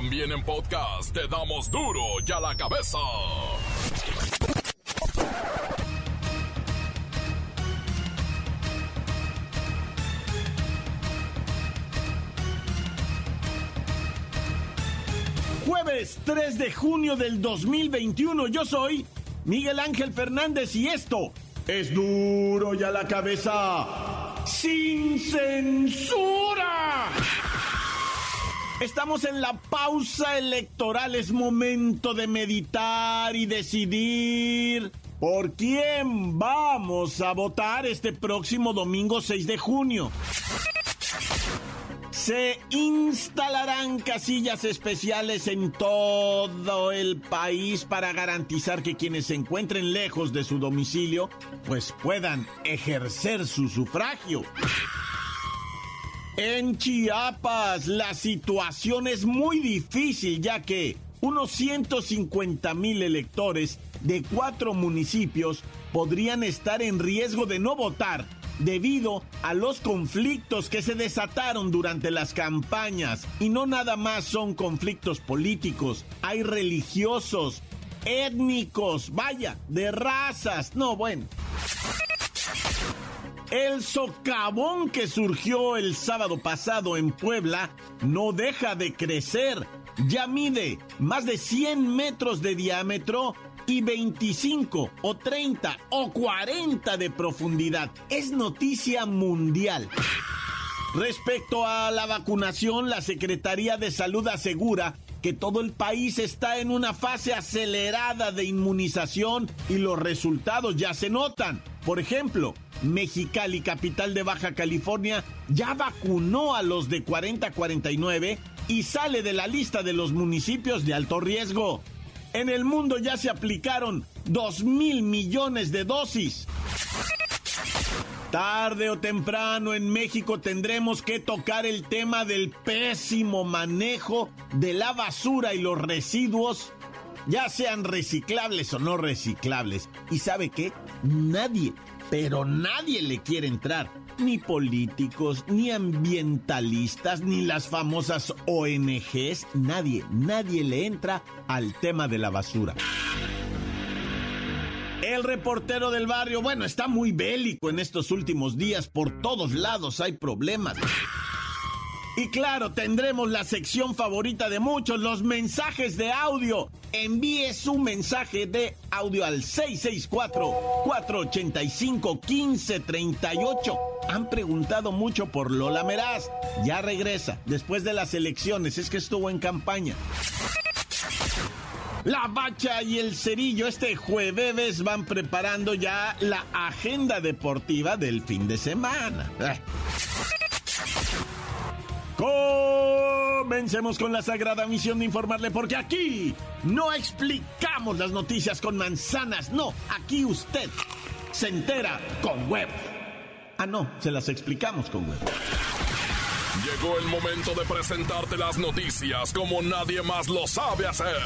También en podcast te damos duro y a la cabeza. Jueves 3 de junio del 2021. Yo soy Miguel Ángel Fernández y esto es duro y a la cabeza. Sin censura. Estamos en la pausa electoral, es momento de meditar y decidir por quién vamos a votar este próximo domingo 6 de junio. Se instalarán casillas especiales en todo el país para garantizar que quienes se encuentren lejos de su domicilio pues puedan ejercer su sufragio. En Chiapas la situación es muy difícil ya que unos 150 mil electores de cuatro municipios podrían estar en riesgo de no votar debido a los conflictos que se desataron durante las campañas. Y no nada más son conflictos políticos, hay religiosos, étnicos, vaya, de razas, no bueno. El socavón que surgió el sábado pasado en Puebla no deja de crecer. Ya mide más de 100 metros de diámetro y 25 o 30 o 40 de profundidad. Es noticia mundial. Respecto a la vacunación, la Secretaría de Salud asegura que todo el país está en una fase acelerada de inmunización y los resultados ya se notan. Por ejemplo, Mexicali, capital de Baja California, ya vacunó a los de 40 a 49 y sale de la lista de los municipios de alto riesgo. En el mundo ya se aplicaron 2 mil millones de dosis. Tarde o temprano en México tendremos que tocar el tema del pésimo manejo de la basura y los residuos, ya sean reciclables o no reciclables. ¿Y sabe qué? Nadie, pero nadie le quiere entrar. Ni políticos, ni ambientalistas, ni las famosas ONGs. Nadie, nadie le entra al tema de la basura. El reportero del barrio, bueno, está muy bélico en estos últimos días. Por todos lados hay problemas. Y claro, tendremos la sección favorita de muchos, los mensajes de audio. Envíe su mensaje de audio al 664-485-1538. Han preguntado mucho por Lola Meraz. Ya regresa después de las elecciones. Es que estuvo en campaña. La Bacha y el Cerillo este jueves van preparando ya la agenda deportiva del fin de semana. Comencemos con la sagrada misión de informarle porque aquí no explicamos las noticias con manzanas, no, aquí usted se entera con web. Ah, no, se las explicamos con web. Llegó el momento de presentarte las noticias como nadie más lo sabe hacer.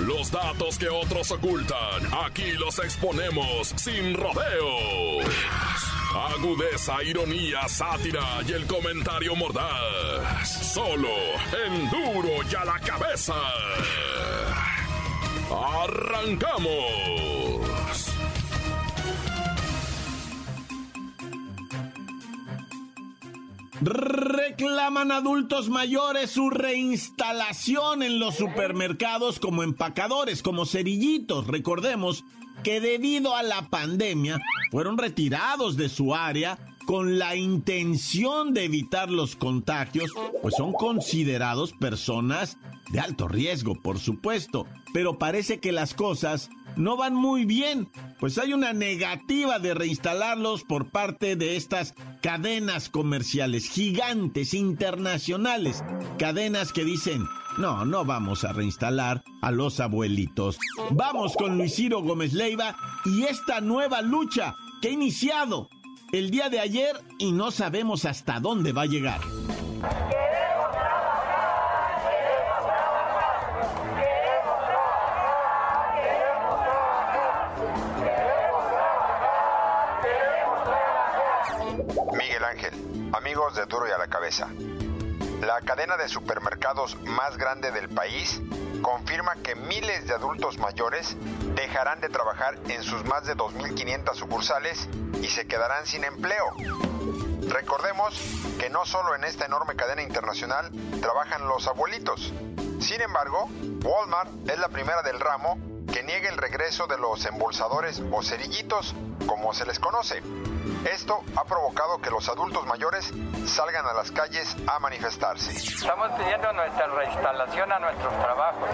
Los datos que otros ocultan, aquí los exponemos sin rodeos. Agudeza, ironía, sátira y el comentario mordaz. Solo en duro y a la cabeza. ¡Arrancamos! Reclaman adultos mayores su reinstalación en los supermercados como empacadores, como cerillitos. Recordemos que debido a la pandemia fueron retirados de su área con la intención de evitar los contagios, pues son considerados personas de alto riesgo, por supuesto. Pero parece que las cosas no van muy bien, pues hay una negativa de reinstalarlos por parte de estas cadenas comerciales gigantes, internacionales, cadenas que dicen, no, no vamos a reinstalar a los abuelitos. Vamos con Luis Ciro Gómez Leiva y esta nueva lucha que ha iniciado el día de ayer y no sabemos hasta dónde va a llegar. Miguel Ángel, amigos de Duro y a la Cabeza. La cadena de supermercados más grande del país, confirma que miles de adultos mayores dejarán de trabajar en sus más de 2.500 sucursales y se quedarán sin empleo. Recordemos que no solo en esta enorme cadena internacional trabajan los abuelitos. Sin embargo, Walmart es la primera del ramo que niega el regreso de los embolsadores o cerillitos, como se les conoce. Esto ha provocado que los adultos mayores salgan a las calles a manifestarse. Estamos pidiendo nuestra reinstalación a nuestros trabajos.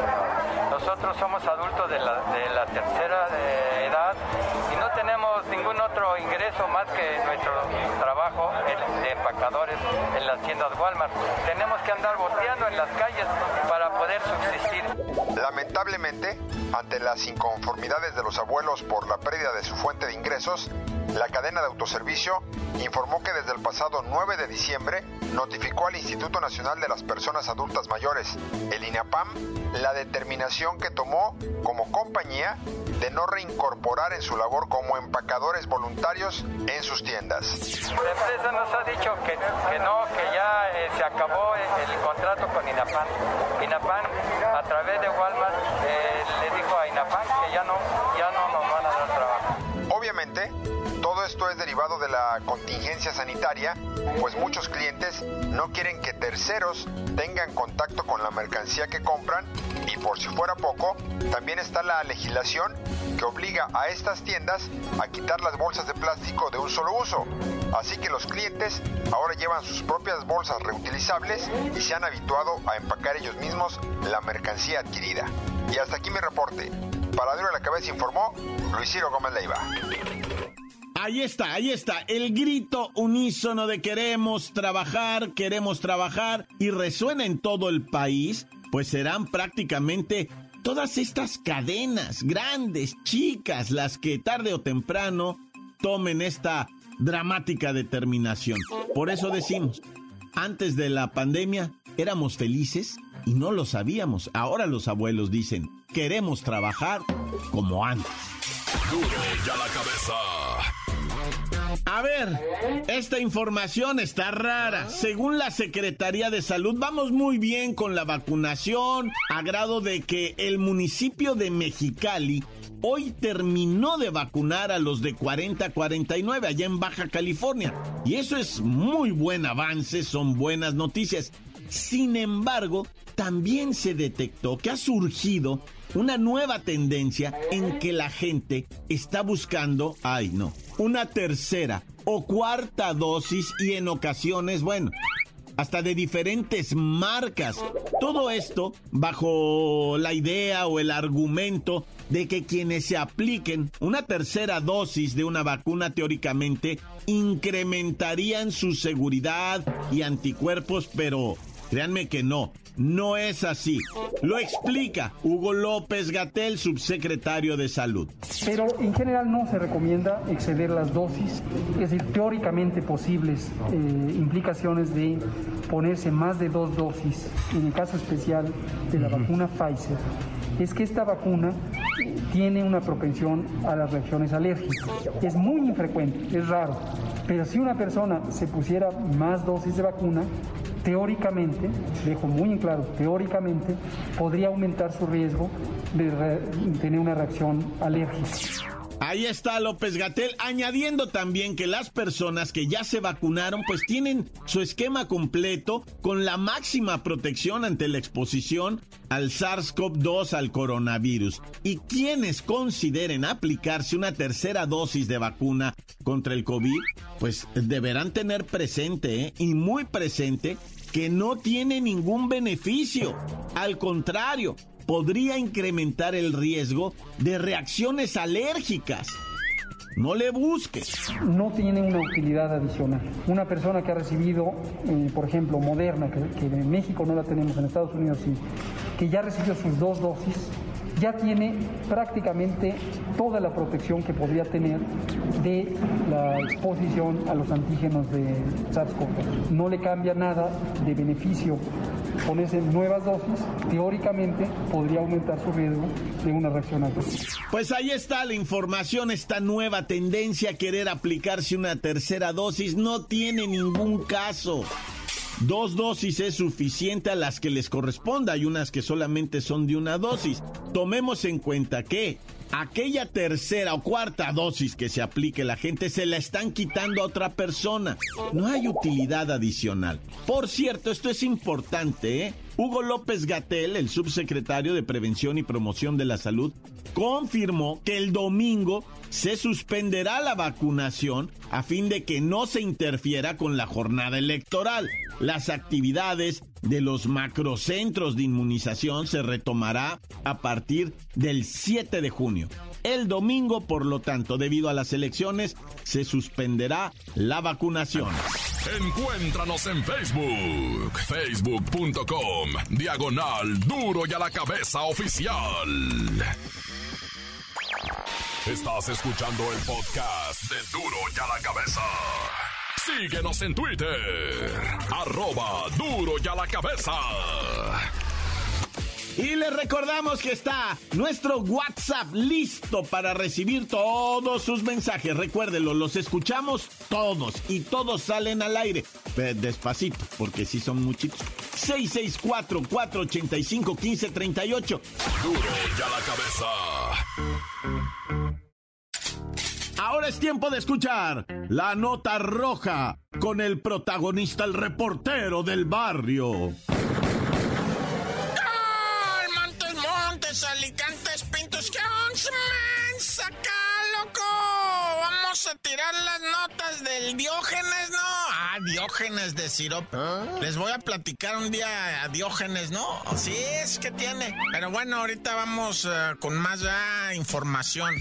Nosotros somos adultos de la, tercera edad y no tenemos ningún otro ingreso más que nuestro trabajo de empacadores en las tiendas Walmart. Tenemos que andar boteando en las calles para poder subsistir. Lamentablemente, ante las inconformidades de los abuelos por la pérdida de su fuente de ingresos, la cadena de autoservicio informó que desde el pasado 9 de diciembre notificó al Instituto Nacional de las Personas Adultas Mayores, el INAPAM, la determinación que tomó como compañía de no reincorporar en su labor como empacadores voluntarios en sus tiendas. La empresa nos ha dicho que, no, que ya eh, se acabó el, contrato con. INAPAM pues muchos clientes no quieren que terceros tengan contacto con la mercancía que compran y por si fuera poco, también está la legislación que obliga a estas tiendas a quitar las bolsas de plástico de un solo uso. Así que los clientes ahora llevan sus propias bolsas reutilizables y se han habituado a empacar ellos mismos la mercancía adquirida. Y hasta aquí mi reporte. Para Duro la Cabeza informó Luis Ciro Gómez Leiva. Ahí está, ahí está, el grito unísono de queremos trabajar, queremos trabajar y resuena en todo el país, pues serán prácticamente todas estas cadenas, grandes, chicas, las que tarde o temprano tomen esta dramática determinación. Por eso decimos, antes de la pandemia éramos felices y no lo sabíamos. Ahora los abuelos dicen, queremos trabajar como antes. La cabeza. A ver, esta información está rara. Según la Secretaría de Salud, vamos muy bien con la vacunación, a grado de que el municipio de Mexicali hoy terminó de vacunar a los de 40 a 49 allá en Baja California. Y eso es muy buen avance, son buenas noticias. Sin embargo, también se detectó que ha surgido una nueva tendencia en que la gente está buscando, ay no, una tercera o cuarta dosis y en ocasiones, bueno, hasta de diferentes marcas. Todo esto bajo la idea o el argumento de que quienes se apliquen una tercera dosis de una vacuna teóricamente incrementarían su seguridad y anticuerpos, pero créanme que no. No es así. Lo explica Hugo López Gatel, subsecretario de Salud. Pero en general no se recomienda exceder las dosis, es decir, teóricamente posibles eh, implicaciones de ponerse más de dos dosis, en el caso especial de la vacuna Pfizer, es que esta vacuna tiene una propensión a las reacciones alérgicas. Es muy infrecuente, es raro, pero si una persona se pusiera más dosis de vacuna, teóricamente, dejo muy en claro, teóricamente podría aumentar su riesgo de tener una reacción alérgica. Ahí está López Gatel, añadiendo también que las personas que ya se vacunaron pues tienen su esquema completo con la máxima protección ante la exposición al SARS-CoV-2 al coronavirus. Y quienes consideren aplicarse una tercera dosis de vacuna contra el COVID, pues deberán tener presente ¿eh? y muy presente que no tiene ningún beneficio. Al contrario, podría incrementar el riesgo de reacciones alérgicas. No le busques. No tiene una utilidad adicional. Una persona que ha recibido, eh, por ejemplo, Moderna, que, en México no la tenemos, en Estados Unidos sí, que ya recibió sus dos dosis, ya tiene prácticamente toda la protección que podría tener de la exposición a los antígenos de SARS-CoV. No le cambia nada de beneficio ponerse nuevas dosis, teóricamente podría aumentar su riesgo de una reacción adversa. Pues ahí está la información, esta nueva tendencia a querer aplicarse una tercera dosis no tiene ningún caso. Dos dosis es suficiente a las que les corresponda. Hay unas que solamente son de una dosis. Tomemos en cuenta que aquella tercera o cuarta dosis que se aplique la gente se la están quitando a otra persona. No hay utilidad adicional. Por cierto, esto es importante, ¿eh? Hugo López Gatel, el subsecretario de Prevención y Promoción de la Salud, confirmó que el domingo se suspenderá la vacunación a fin de que no se interfiera con la jornada electoral. Las actividades de los macrocentros de inmunización se retomará a partir del 7 de junio. El domingo, por lo tanto, debido a las elecciones, se suspenderá la vacunación. Encuéntranos en Facebook, facebook.com, diagonal duro y a la cabeza oficial. Estás escuchando el podcast de duro y a la cabeza. Síguenos en Twitter, arroba duro y a la cabeza. Y les recordamos que está nuestro WhatsApp listo para recibir todos sus mensajes. Recuérdenlo, los escuchamos todos y todos salen al aire. Despacito, porque sí son muchitos. 664-485-1538. Duro y a la cabeza. Ahora es tiempo de escuchar la nota roja con el protagonista, el reportero del barrio. Vamos a tirar las notas del Diógenes, ¿no? Ah, Diógenes de sirope. Les voy a platicar un día a Diógenes, ¿no? Sí, es que tiene. Pero bueno, ahorita vamos uh, con más uh, información.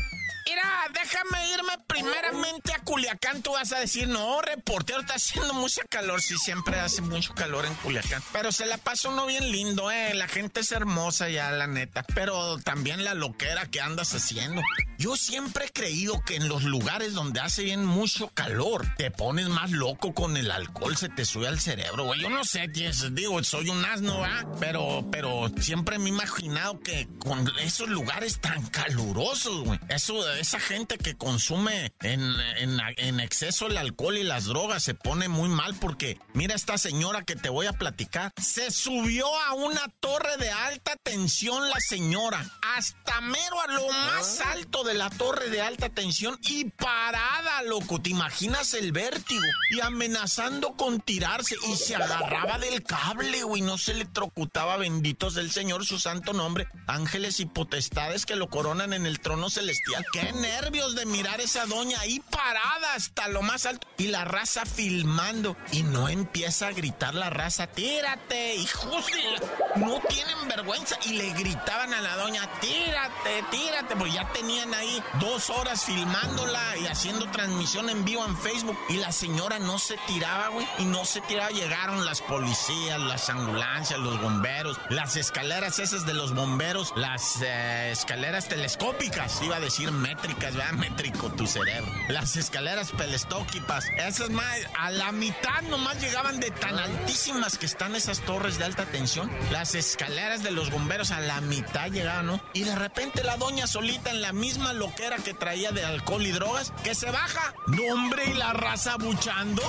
Mira, déjame irme primeramente a Culiacán. Tú vas a decir, no, reportero, está haciendo mucha calor. Sí, siempre hace mucho calor en Culiacán. Pero se la pasa uno bien lindo, eh. La gente es hermosa ya, la neta. Pero también la loquera que andas haciendo. Yo siempre he creído que en los lugares donde hace bien mucho calor, te pones más loco con el alcohol, se te sube al cerebro, güey. Yo no sé, digo, soy un asno, ¿ah? Pero, pero siempre me he imaginado que con esos lugares tan calurosos, güey. Eso esa gente que consume en, exceso el alcohol y las drogas se pone muy mal porque mira esta señora que te voy a platicar. Se subió a una torre de alta tensión la señora. Hasta mero a lo más ah. alto de la torre de alta tensión y parada, loco. ¿Te imaginas el vértigo? Y amenazando con tirarse y se agarraba del cable, güey. No se le trocutaba, benditos del Señor, su santo nombre. Ángeles y potestades que lo coronan en el trono celestial. ¡Qué nervios de mirar esa doña ahí parada hasta lo más alto! Y la raza filmando. Y no empieza a gritar la raza, tírate, hijos No tienen vergüenza. Y le gritaban a la doña, tírate, tírate. Pues ya tenían ahí dos horas filmándola y haciendo transmisión en vivo en Facebook. Y la señora no se tiraba, güey. Y no se tiraba. Llegaron las policías, las ambulancias, los bomberos, las escaleras esas de los bomberos, las eh, escaleras telescópicas, iba a decir métricas, ¿verdad? Métrico tu cerebro. Las escaleras pelestóquipas, esas más, a la mitad nomás llegaban de tan altísimas que están esas torres de alta tensión. Las escaleras de los bomberos a la mitad llegaban, ¿no? Y de repente la doña solita en la misma loquera que traía de alcohol y drogas, que se baja. No, hombre, y la raza buchando.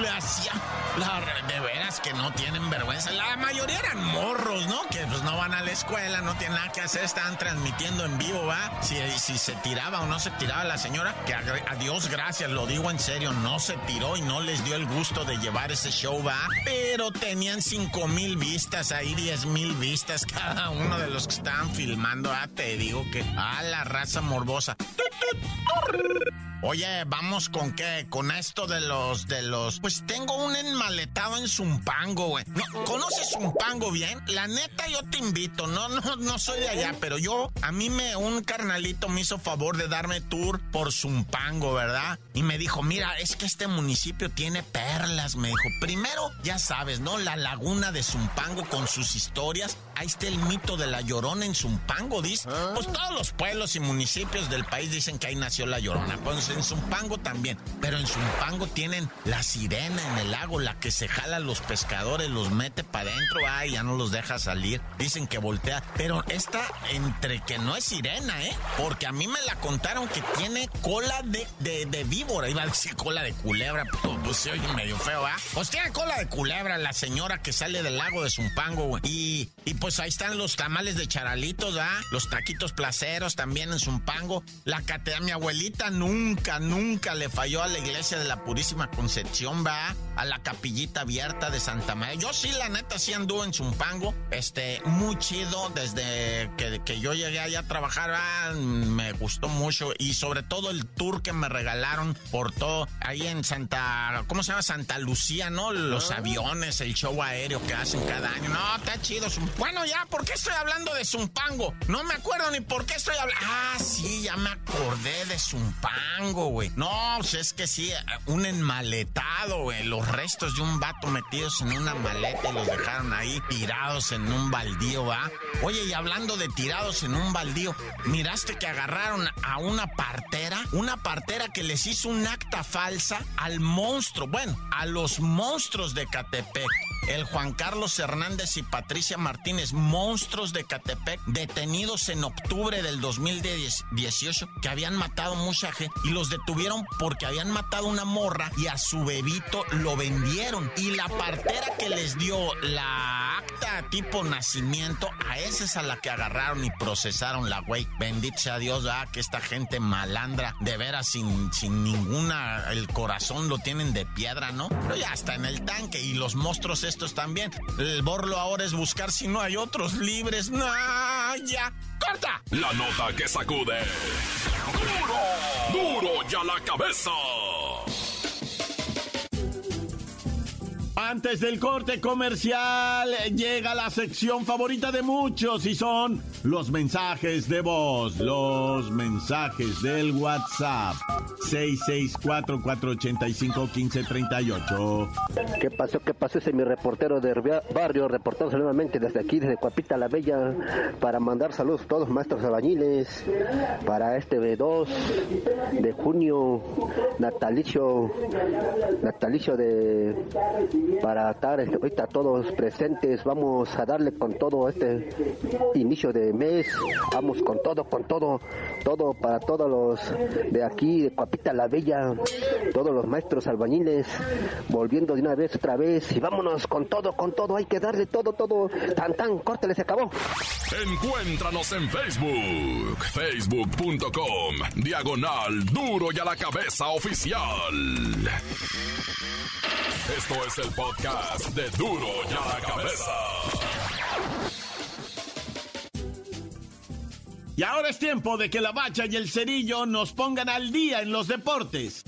le hacía. La, de veras que no tienen vergüenza. La mayoría eran morros, ¿no? Que pues no van a la escuela, no tienen nada que hacer, estaban transmitiendo en vivo, ¿va? Si, si se tiraba o no se tiraba la señora, que a, Dios gracias, lo digo en serio, no se tiró y no les dio el gusto de llevar ese show, ¿va? Pero tenían cinco mil vistas, ahí diez mil vistas cada uno de los que estaban filmando, ah, te digo que, ah, la raza morbosa. Oye, vamos con qué? Con esto de los, de los. Pues tengo un enmaletado en Zumpango, güey. No, ¿Conoces Zumpango bien? La neta, yo te invito. No, no, no soy de allá, pero yo, a mí me, un carnalito me hizo favor de darme tour por Zumpango, ¿verdad? Y me dijo, mira, es que este municipio tiene perlas, me dijo. Primero, ya sabes, ¿no? La laguna de Zumpango con sus historias ahí está el mito de la llorona en Zumpango, dice. Ah. Pues todos los pueblos y municipios del país dicen que ahí nació la llorona. Pues en Zumpango también. Pero en Zumpango tienen la sirena en el lago, la que se jala a los pescadores, los mete para adentro, ay, ya no los deja salir. Dicen que voltea. Pero esta, entre que no es sirena, ¿eh? Porque a mí me la contaron que tiene cola de, de, de víbora. Iba a decir cola de culebra, pero pues se oye medio feo, ¿ah? Pues tiene cola de culebra la señora que sale del lago de Zumpango, güey. Y, y pues ahí están los tamales de charalitos, ¿ah? Los taquitos placeros también en Zumpango. La catedral, mi abuelita nunca, nunca le falló a la iglesia de la Purísima Concepción, ¿va? A la capillita abierta de Santa María. Yo sí, la neta, sí anduve en Zumpango. Este, muy chido desde que, que yo llegué allá a trabajar, ¿va? Me gustó mucho. Y sobre todo el tour que me regalaron por todo ahí en Santa, ¿cómo se llama? Santa Lucía, ¿no? Los aviones, el show aéreo que hacen cada año. No, está chido. Bueno, ya, ¿por qué estoy hablando de Zumpango? No me acuerdo ni por qué estoy hablando. Ah, sí, ya me acordé de Zumpango, güey. No, pues es que sí, un enmaletado. Los restos de un vato metidos en una maleta y los dejaron ahí tirados en un baldío, ¿va? Oye, y hablando de tirados en un baldío, ¿miraste que agarraron a una partera? Una partera que les hizo un acta falsa al monstruo, bueno, a los monstruos de Catepec. El Juan Carlos Hernández y Patricia Martínez, monstruos de Catepec, detenidos en octubre del 2018, que habían matado mucha gente y los detuvieron porque habían matado una morra y a su bebito lo vendieron. Y la partera que les dio la acta tipo nacimiento, a esa es a la que agarraron y procesaron la güey. Bendito sea Dios, ah, que esta gente malandra, de veras, sin, sin ninguna, el corazón lo tienen de piedra, ¿no? Pero ya está en el tanque y los monstruos estos también. El borlo ahora es buscar si no hay otros libres. No, ya. ¡Corta! La nota que sacude. ¡Duro! ¡Duro ya la cabeza! Antes del corte comercial llega la sección favorita de muchos y son los mensajes de voz, los mensajes del WhatsApp. 664-485-1538. ¿Qué pasó? ¿Qué pasó? Ese es mi reportero de barrio, reportándose nuevamente desde aquí, desde Cuapita la Bella, para mandar saludos a todos los maestros albañiles, para este 2 de junio, natalicio, natalicio de, para estar ahorita todos presentes, vamos a darle con todo este inicio de mes, vamos con todo, con todo, todo para todos los de aquí, de Cuapita la Bella, todos los maestros albañiles, volviendo de una vez otra vez. Y vámonos con todo, con todo, hay que darle todo, todo, tan tan, córtale, se acabó. Encuéntranos en Facebook, facebook.com, diagonal duro y a la cabeza oficial. Esto es el podcast de duro y la cabeza. Y ahora es tiempo de que la bacha y el cerillo nos pongan al día en los deportes.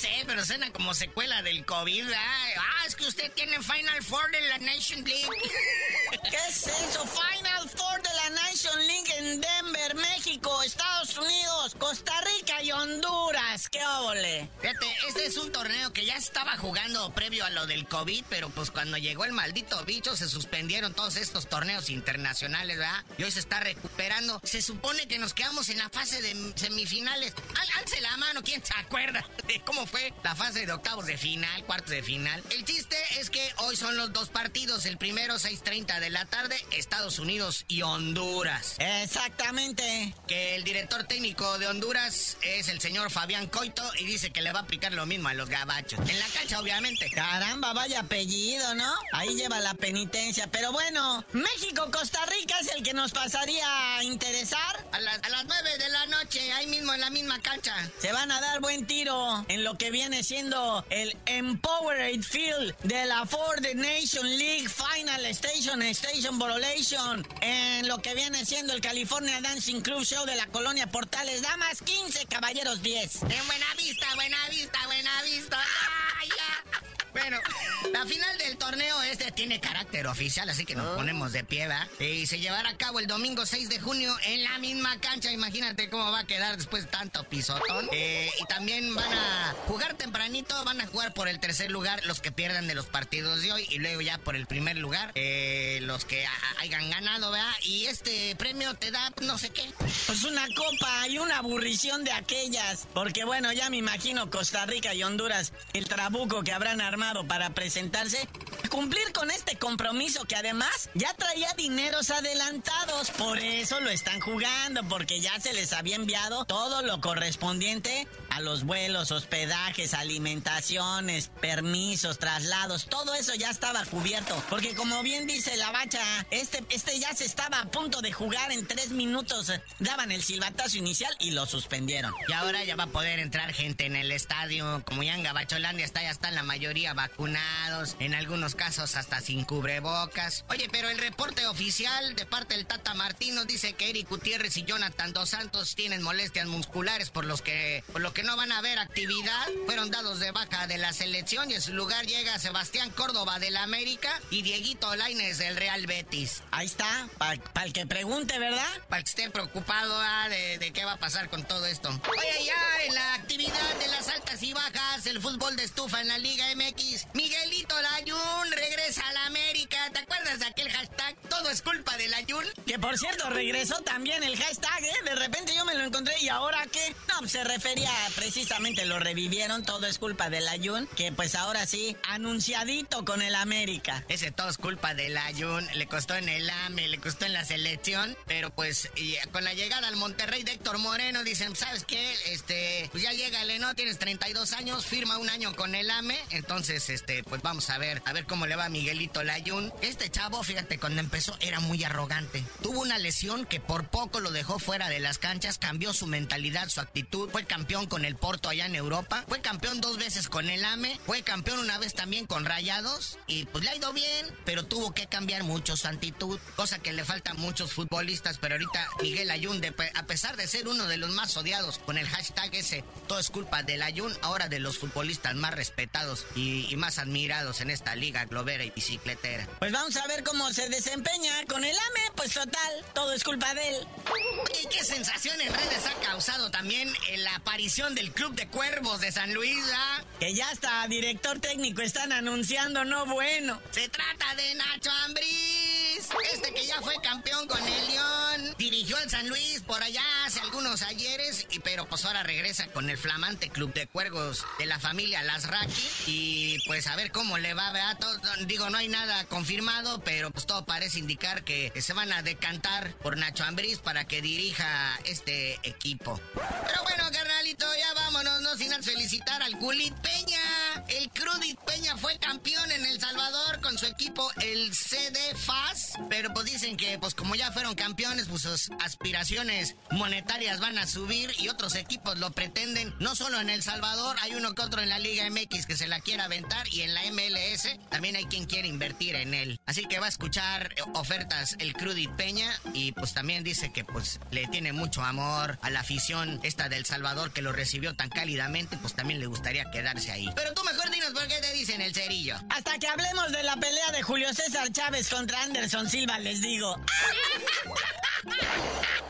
Sé, pero suena como secuela del COVID. Ah, es que usted tiene Final Four de la Nation League. ¿Qué es eso? Final Four de la Nation League en Denver, México, Estados Unidos, Costa Rica y Honduras. ¡Qué óvole! Fíjate, este es un torneo que ya estaba jugando previo a lo del COVID, pero pues cuando llegó el maldito bicho se suspendieron todos estos torneos internacionales, ¿verdad? Y hoy se está recuperando. Se supone que nos quedamos en la fase de semifinales. Al- alce la mano, ¿quién se acuerda de cómo fue la fase de octavos de final, cuartos de final? El chiste es que hoy son los dos partidos. El primero, 6.30 de la tarde, Estados Unidos y Honduras. Exactamente. Que el director técnico de Honduras es el señor Fabián Coito y dice que le va a aplicar lo mismo a los gabachos. En la cancha, obviamente. Caramba, vaya apellido, ¿no? Ahí lleva la penitencia. Pero bueno, México-Costa Rica es el que nos pasaría a interesar. A las, a las 9 de la noche, ahí mismo en la misma cancha. Se van a dar buen tiro en lo que viene siendo el Empowered Field de la Ford Nation League Final Station Station Borolation. En lo que viene siendo el California Dancing Club Show de la colonia Portales Damas 15, caballeros 10. En buena vista, buena vista, buena vista. Ah. Bueno, La final del torneo este tiene carácter oficial, así que nos Ah. ponemos de pie. Y se llevará a cabo el domingo 6 de junio en la misma cancha. Imagínate cómo va a quedar después de tanto pisotón. Eh, y también van a jugar tempranito, van a jugar por el tercer lugar los que pierdan de los partidos de hoy y luego ya por el primer lugar eh, los que a- hayan ganado, ¿verdad? Y este premio te da no sé qué. Pues una copa y una aburrición de aquellas. Porque bueno, ya me imagino Costa Rica y Honduras, el trabuco que habrán armado para presentarse, cumplir con este compromiso que además ya traía dineros adelantados. Por eso lo están jugando, porque ya se les había enviado todo lo correspondiente a los vuelos, hospedajes, alimentaciones, permisos, traslados, todo eso ya estaba cubierto. Porque como bien dice la bacha, este, este ya se estaba a punto de jugar en tres minutos. Daban el silbatazo inicial y lo suspendieron. Y ahora ya va a poder entrar gente en el estadio. Como ya en Gabacholandia está, ya están la mayoría vacunados. En algunos casos hasta sin cubrebocas. Oye, pero el reporte oficial de parte del Tata Martín nos dice que Eric Gutiérrez y Jonathan Dos Santos tienen molestias musculares por los que, por lo que no van a haber actividad. Fueron dados de baja de la selección y en su lugar llega Sebastián Córdoba del América y Dieguito Laines del Real Betis. Ahí está, para el que pregunte, ¿verdad? Para que esté preocupado ah, de, de qué va a pasar con todo esto. Oye, ya en la actividad de las altas y bajas, el fútbol de estufa en la Liga MX, Miguelito Layun regresa a la ¿Te acuerdas de aquel hashtag? Todo es culpa de Layun. Que por cierto, regresó también el hashtag, ¿eh? De repente yo me lo encontré y ahora qué? No, pues, se refería precisamente, lo revivieron, todo es culpa del Ayun, que pues ahora sí, anunciadito con el América. Ese todo es culpa de Layun. Le costó en el AME, le costó en la selección. Pero pues y con la llegada al Monterrey de Héctor Moreno, dicen, ¿sabes qué? Este, pues ya llégale, ¿no? Tienes 32 años, firma un año con el AME. Entonces, este, pues vamos a ver, a ver cómo le va a Miguelito Layun. Este chavo, fíjate, cuando empezó era muy arrogante. Tuvo una lesión que por poco lo dejó fuera de las canchas, cambió su mentalidad, su actitud. Fue campeón con el Porto allá en Europa. Fue campeón dos veces con el AME. Fue campeón una vez también con Rayados. Y pues le ha ido bien, pero tuvo que cambiar mucho su actitud. Cosa que le falta a muchos futbolistas. Pero ahorita Miguel Ayun, a pesar de ser uno de los más odiados con el hashtag ese, todo es culpa del Ayun, ahora de los futbolistas más respetados y, y más admirados en esta liga globera y bicicletera. Pues vamos a ver cómo se desempeña con el AME, pues total, todo es culpa de él. ¿y qué sensación en redes ha causado también la aparición del Club de Cuervos de San Luis, ah? Que ya hasta director técnico están anunciando, no bueno. Se trata de Nacho Ambriz, este que ya fue campeón con el León, dirigió al San Luis por allá hace algunos ayeres, y, pero pues ahora regresa con el flamante Club de Cuervos de la familia Lasraki y pues a ver cómo le va. Todo- digo, no hay nada confirmado, pero pues todo parece indicar que se van a decantar por Nacho Ambriz para que dirija este equipo. Pero bueno, carnalito, ya vámonos, no sin felicitar al Culit Peña. El Crudit Peña fue campeón en El Salvador con su equipo, el CD FAS. Pero pues dicen que, pues como ya fueron campeones, pues sus aspiraciones monetarias van a subir y otros equipos lo pretenden. No solo en El Salvador, hay uno que otro en la Liga MX que se la quiere aventar y en la MLS también hay quien quiere invertir en él. Así que va a escuchar eh, ofertas el Crudit Peña y pues también dice que pues le tiene mucho amor a la afición esta del Salvador que lo recibió tan cálidamente, pues también le gustaría quedarse ahí. Pero tú mejor dinos por qué te dicen el cerillo. Hasta que hablemos de la pelea de Julio César Chávez contra Anderson Silva, les digo.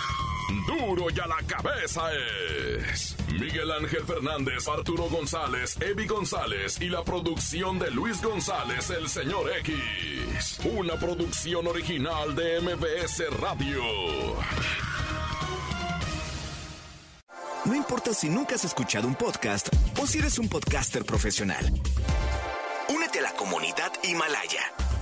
Duro y a la cabeza es Miguel Ángel Fernández, Arturo González, Evi González y la producción de Luis González, el señor X. Una producción original de MBS Radio. No importa si nunca has escuchado un podcast o si eres un podcaster profesional. Únete a la comunidad Himalaya.